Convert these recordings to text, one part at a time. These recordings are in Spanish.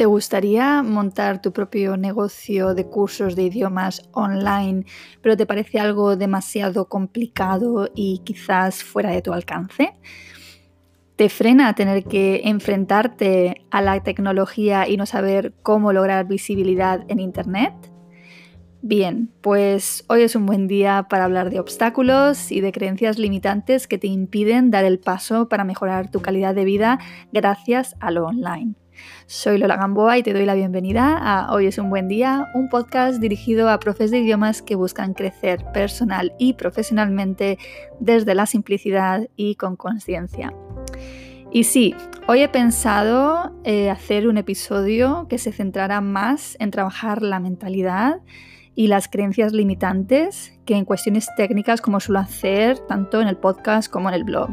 ¿Te gustaría montar tu propio negocio de cursos de idiomas online, pero te parece algo demasiado complicado y quizás fuera de tu alcance? ¿Te frena tener que enfrentarte a la tecnología y no saber cómo lograr visibilidad en Internet? Bien, pues hoy es un buen día para hablar de obstáculos y de creencias limitantes que te impiden dar el paso para mejorar tu calidad de vida gracias a lo online. Soy Lola Gamboa y te doy la bienvenida a Hoy es un buen día, un podcast dirigido a profes de idiomas que buscan crecer personal y profesionalmente desde la simplicidad y con conciencia. Y sí, hoy he pensado eh, hacer un episodio que se centrará más en trabajar la mentalidad y las creencias limitantes que en cuestiones técnicas como suelo hacer tanto en el podcast como en el blog.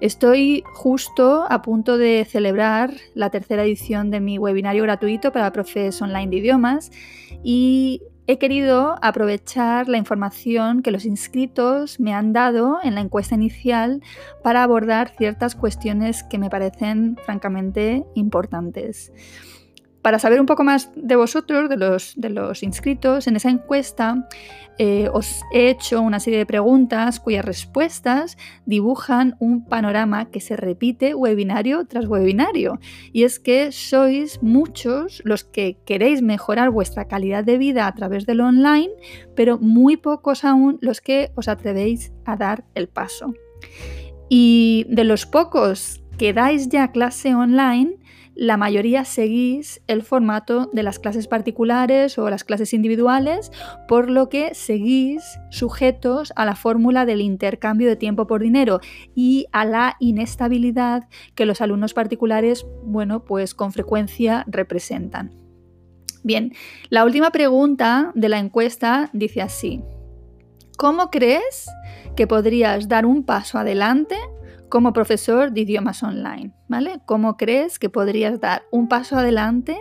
Estoy justo a punto de celebrar la tercera edición de mi webinario gratuito para profes online de idiomas y he querido aprovechar la información que los inscritos me han dado en la encuesta inicial para abordar ciertas cuestiones que me parecen francamente importantes. Para saber un poco más de vosotros, de los, inscritos, en esa encuesta eh, os he hecho una serie de preguntas cuyas respuestas dibujan un panorama que se repite webinario tras webinario. Y es que sois muchos los que queréis mejorar vuestra calidad de vida a través de lo online, pero muy pocos aún los que os atrevéis a dar el paso. Y de los pocos que dais ya clase online, la mayoría seguís el formato de las clases particulares o las clases individuales, por lo que seguís sujetos a la fórmula del intercambio de tiempo por dinero y a la inestabilidad que los alumnos particulares, bueno, pues con frecuencia representan. Bien, la última pregunta de la encuesta dice así. ¿Cómo crees que podrías dar un paso adelante como profesor de idiomas online, ¿vale? ¿Cómo crees que podrías dar un paso adelante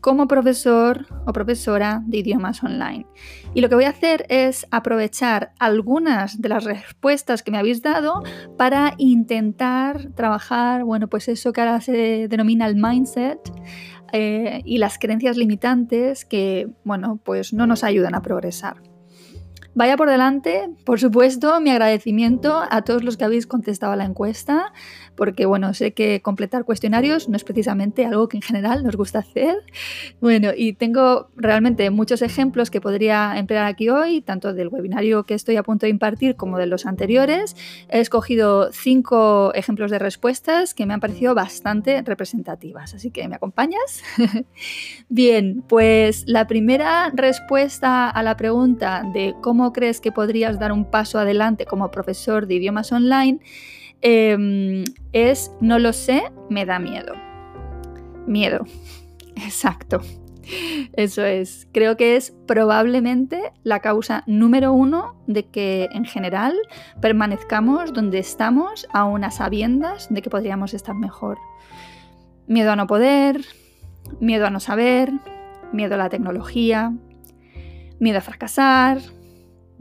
como profesor o profesora de idiomas online? Y lo que voy a hacer es aprovechar algunas de las respuestas que me habéis dado para intentar trabajar, bueno, pues eso que ahora se denomina el mindset eh, y las creencias limitantes que, bueno, pues no nos ayudan a progresar. Vaya por delante, por supuesto, mi agradecimiento a todos los que habéis contestado a la encuesta, porque bueno, sé que completar cuestionarios no es precisamente algo que en general nos gusta hacer. Bueno, y tengo realmente muchos ejemplos que podría emplear aquí hoy, tanto del webinario que estoy a punto de impartir como de los anteriores. He escogido cinco ejemplos de respuestas que me han parecido bastante representativas, así que ¿me acompañas? Bien, pues la primera respuesta a la pregunta de cómo crees que podrías dar un paso adelante como profesor de idiomas online em, es no lo sé, me da miedo. Miedo, exacto. Eso es, creo que es probablemente la causa número uno de que en general permanezcamos donde estamos a unas sabiendas de que podríamos estar mejor. Miedo a no poder, miedo a no saber, miedo a la tecnología, miedo a fracasar,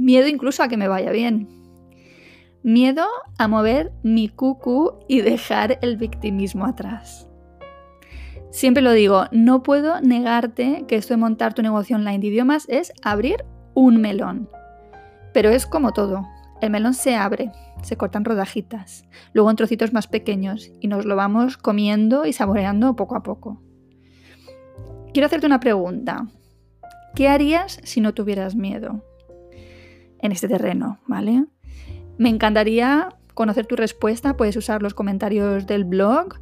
Miedo incluso a que me vaya bien. Miedo a mover mi cucu y dejar el victimismo atrás. Siempre lo digo, no puedo negarte que esto de montar tu negocio online de idiomas es abrir un melón. Pero es como todo. El melón se abre, se cortan rodajitas, luego en trocitos más pequeños y nos lo vamos comiendo y saboreando poco a poco. Quiero hacerte una pregunta. ¿Qué harías si no tuvieras miedo? En este terreno, ¿vale? Me encantaría conocer tu respuesta, puedes usar los comentarios del blog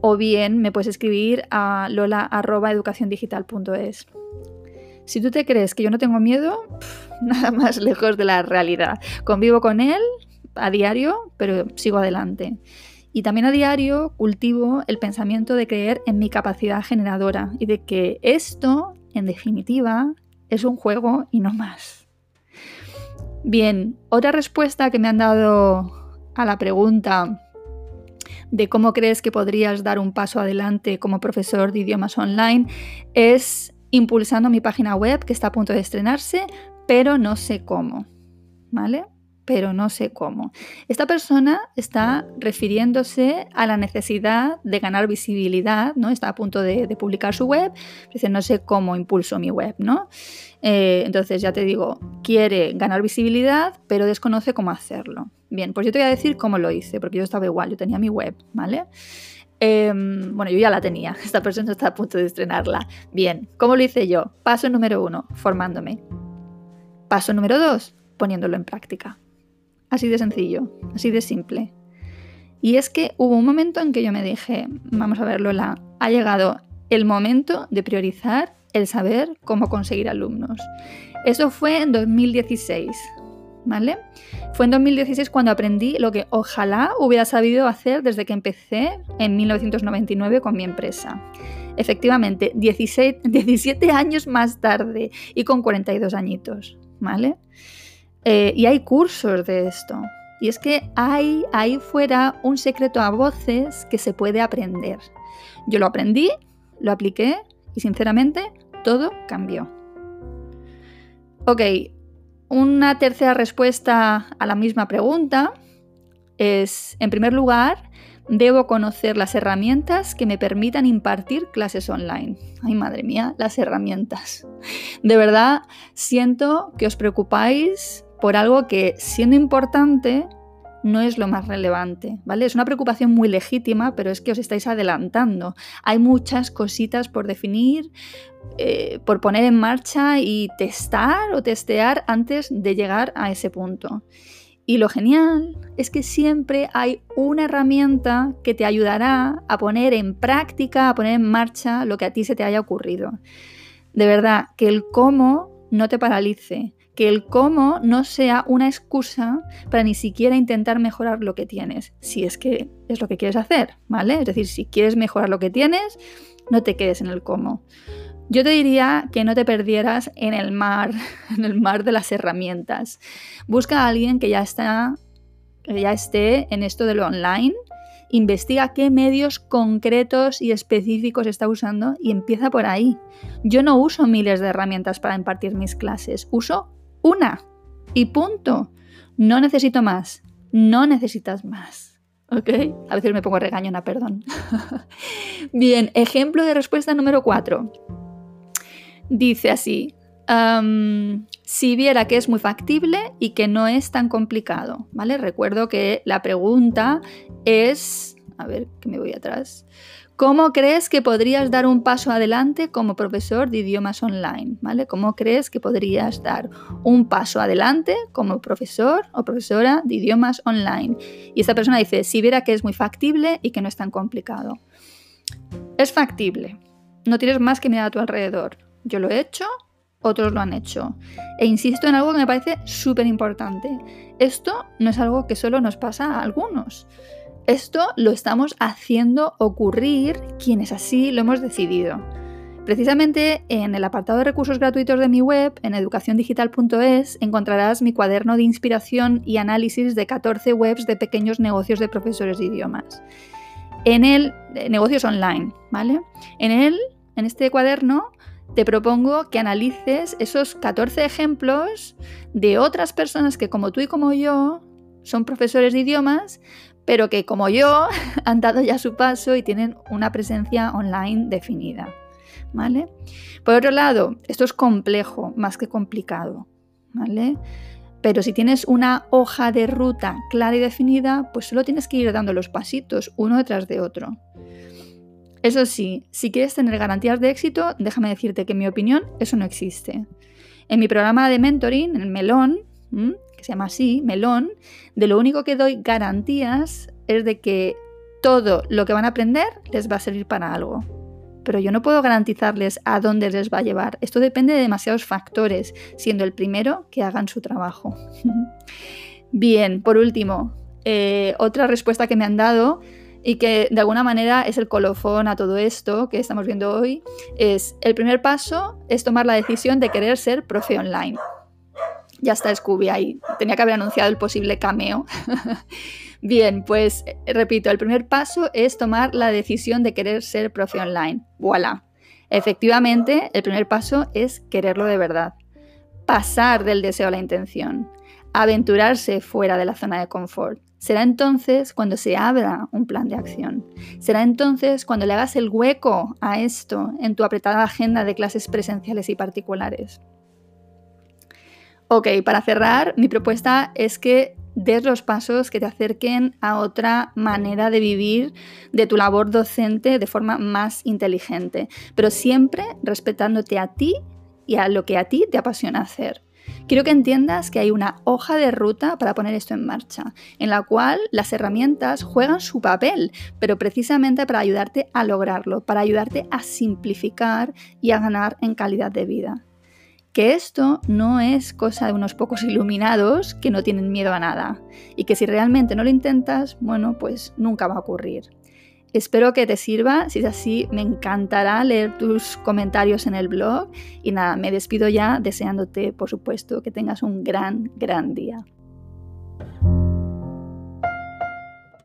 o bien me puedes escribir a lola.educaciondigital.es. Si tú te crees que yo no tengo miedo, nada más lejos de la realidad. Convivo con él a diario, pero sigo adelante. Y también a diario cultivo el pensamiento de creer en mi capacidad generadora y de que esto, en definitiva, es un juego y no más. Bien, otra respuesta que me han dado a la pregunta de cómo crees que podrías dar un paso adelante como profesor de idiomas online es impulsando mi página web que está a punto de estrenarse, pero no sé cómo. ¿Vale? Pero no sé cómo. Esta persona está refiriéndose a la necesidad de ganar visibilidad, ¿no? Está a punto de, publicar su web, dice, no sé cómo impulso mi web, ¿no? Eh, entonces, ya te digo, quiere ganar visibilidad, pero desconoce cómo hacerlo. Bien, pues yo te voy a decir cómo lo hice, porque yo estaba igual, yo tenía mi web, ¿vale? Em, bueno, yo ya la tenía, esta persona está a punto de estrenarla. Bien, ¿cómo lo hice yo? Paso número uno, formándome. Paso número dos, poniéndolo en práctica. Así de sencillo, así de simple. Y es que hubo un momento en que yo me dije, vamos a ver Lola, ha llegado el momento de priorizar el saber cómo conseguir alumnos. Eso fue en 2016, ¿vale? Fue en 2016 cuando aprendí lo que ojalá hubiera sabido hacer desde que empecé en 1999 con mi empresa. Efectivamente, 17 años más tarde y con 42 añitos, ¿vale? Eh, y hay cursos de esto. Y es que hay ahí fuera un secreto a voces que se puede aprender. Yo lo aprendí, lo apliqué y sinceramente todo cambió. Ok, una tercera respuesta a la misma pregunta es, en primer lugar, debo conocer las herramientas que me permitan impartir clases online. Ay, madre mía, las herramientas. De verdad, siento que os preocupáis por algo que, siendo importante, no es lo más relevante, ¿vale? Es una preocupación muy legítima, pero es que os estáis adelantando. Hay muchas cositas por definir, eh, por poner en marcha y testar o testear antes de llegar a ese punto. Y lo genial es que siempre hay una herramienta que te ayudará a poner en práctica, a poner en marcha lo que a ti se te haya ocurrido. De verdad, que el cómo no te paralice, que el cómo no sea una excusa para ni siquiera intentar mejorar lo que tienes, si es que es lo que quieres hacer, ¿vale? Es decir, si quieres mejorar lo que tienes, no te quedes en el cómo. Yo te diría que no te perdieras en el mar, en el mar de las herramientas. Busca a alguien que ya está que ya esté en esto de lo online, investiga qué medios concretos y específicos está usando y empieza por ahí. Yo no uso miles de herramientas para impartir mis clases, uso una. Y punto. No necesito más. No necesitas más. ¿Ok? A veces me pongo regañona, perdón. Bien, ejemplo de respuesta número 4. Dice así. si viera que es muy factible y que no es tan complicado, ¿vale? Recuerdo que la pregunta es, a ver, que me voy atrás. ¿Cómo crees que podrías dar un paso adelante como profesor de idiomas online? ¿Vale? ¿Cómo crees que podrías dar un paso adelante como profesor o profesora de idiomas online? Y esta persona dice, si viera que es muy factible y que no es tan complicado. Es factible. No tienes más que mirar a tu alrededor. Yo lo he hecho, otros lo han hecho. E insisto en algo que me parece súper importante. Esto no es algo que solo nos pasa a algunos. Esto lo estamos haciendo ocurrir quienes así lo hemos decidido. Precisamente en el apartado de recursos gratuitos de mi web, en educaciondigital.es, encontrarás mi cuaderno de inspiración y análisis de 14 webs de pequeños negocios de profesores de idiomas. En el negocios online, ¿vale? En él, en este cuaderno, te propongo que analices esos 14 ejemplos de otras personas que como tú y como yo son profesores de idiomas, pero que como yo han dado ya su paso y tienen una presencia online definida. ¿Vale? Por otro lado, esto es complejo más que complicado. ¿Vale? Pero si tienes una hoja de ruta clara y definida, pues solo tienes que ir dando los pasitos uno detrás de otro. Eso sí, si quieres tener garantías de éxito, déjame decirte que en mi opinión eso no existe. En mi programa de mentoring, en el Melón, que se llama así, Melón, de lo único que doy garantías es de que todo lo que van a aprender les va a servir para algo. Pero yo no puedo garantizarles a dónde les va a llevar. Esto depende de demasiados factores, siendo el primero que hagan su trabajo. Bien, por último, eh, otra respuesta que me han dado y que de alguna manera es el colofón a todo esto que estamos viendo hoy, es el primer paso es tomar la decisión de querer ser profe online. Ya está Scooby ahí, tenía que haber anunciado el posible cameo. Bien, pues repito, el primer paso es tomar la decisión de querer ser profe online. Voilà. Efectivamente, el primer paso es quererlo de verdad. Pasar del deseo a la intención. Aventurarse fuera de la zona de confort. Será entonces cuando se abra un plan de acción. Será entonces cuando le hagas el hueco a esto en tu apretada agenda de clases presenciales y particulares. Ok, para cerrar, mi propuesta es que des los pasos que te acerquen a otra manera de vivir de tu labor docente de forma más inteligente, pero siempre respetándote a ti y a lo que a ti te apasiona hacer. Quiero que entiendas que hay una hoja de ruta para poner esto en marcha, en la cual las herramientas juegan su papel, pero precisamente para ayudarte a lograrlo, para ayudarte a simplificar y a ganar en calidad de vida. Que esto no es cosa de unos pocos iluminados que no tienen miedo a nada y que si realmente no lo intentas, bueno, pues nunca va a ocurrir. Espero que te sirva, si es así me encantará leer tus comentarios en el blog y nada, me despido ya deseándote por supuesto que tengas un gran, gran día.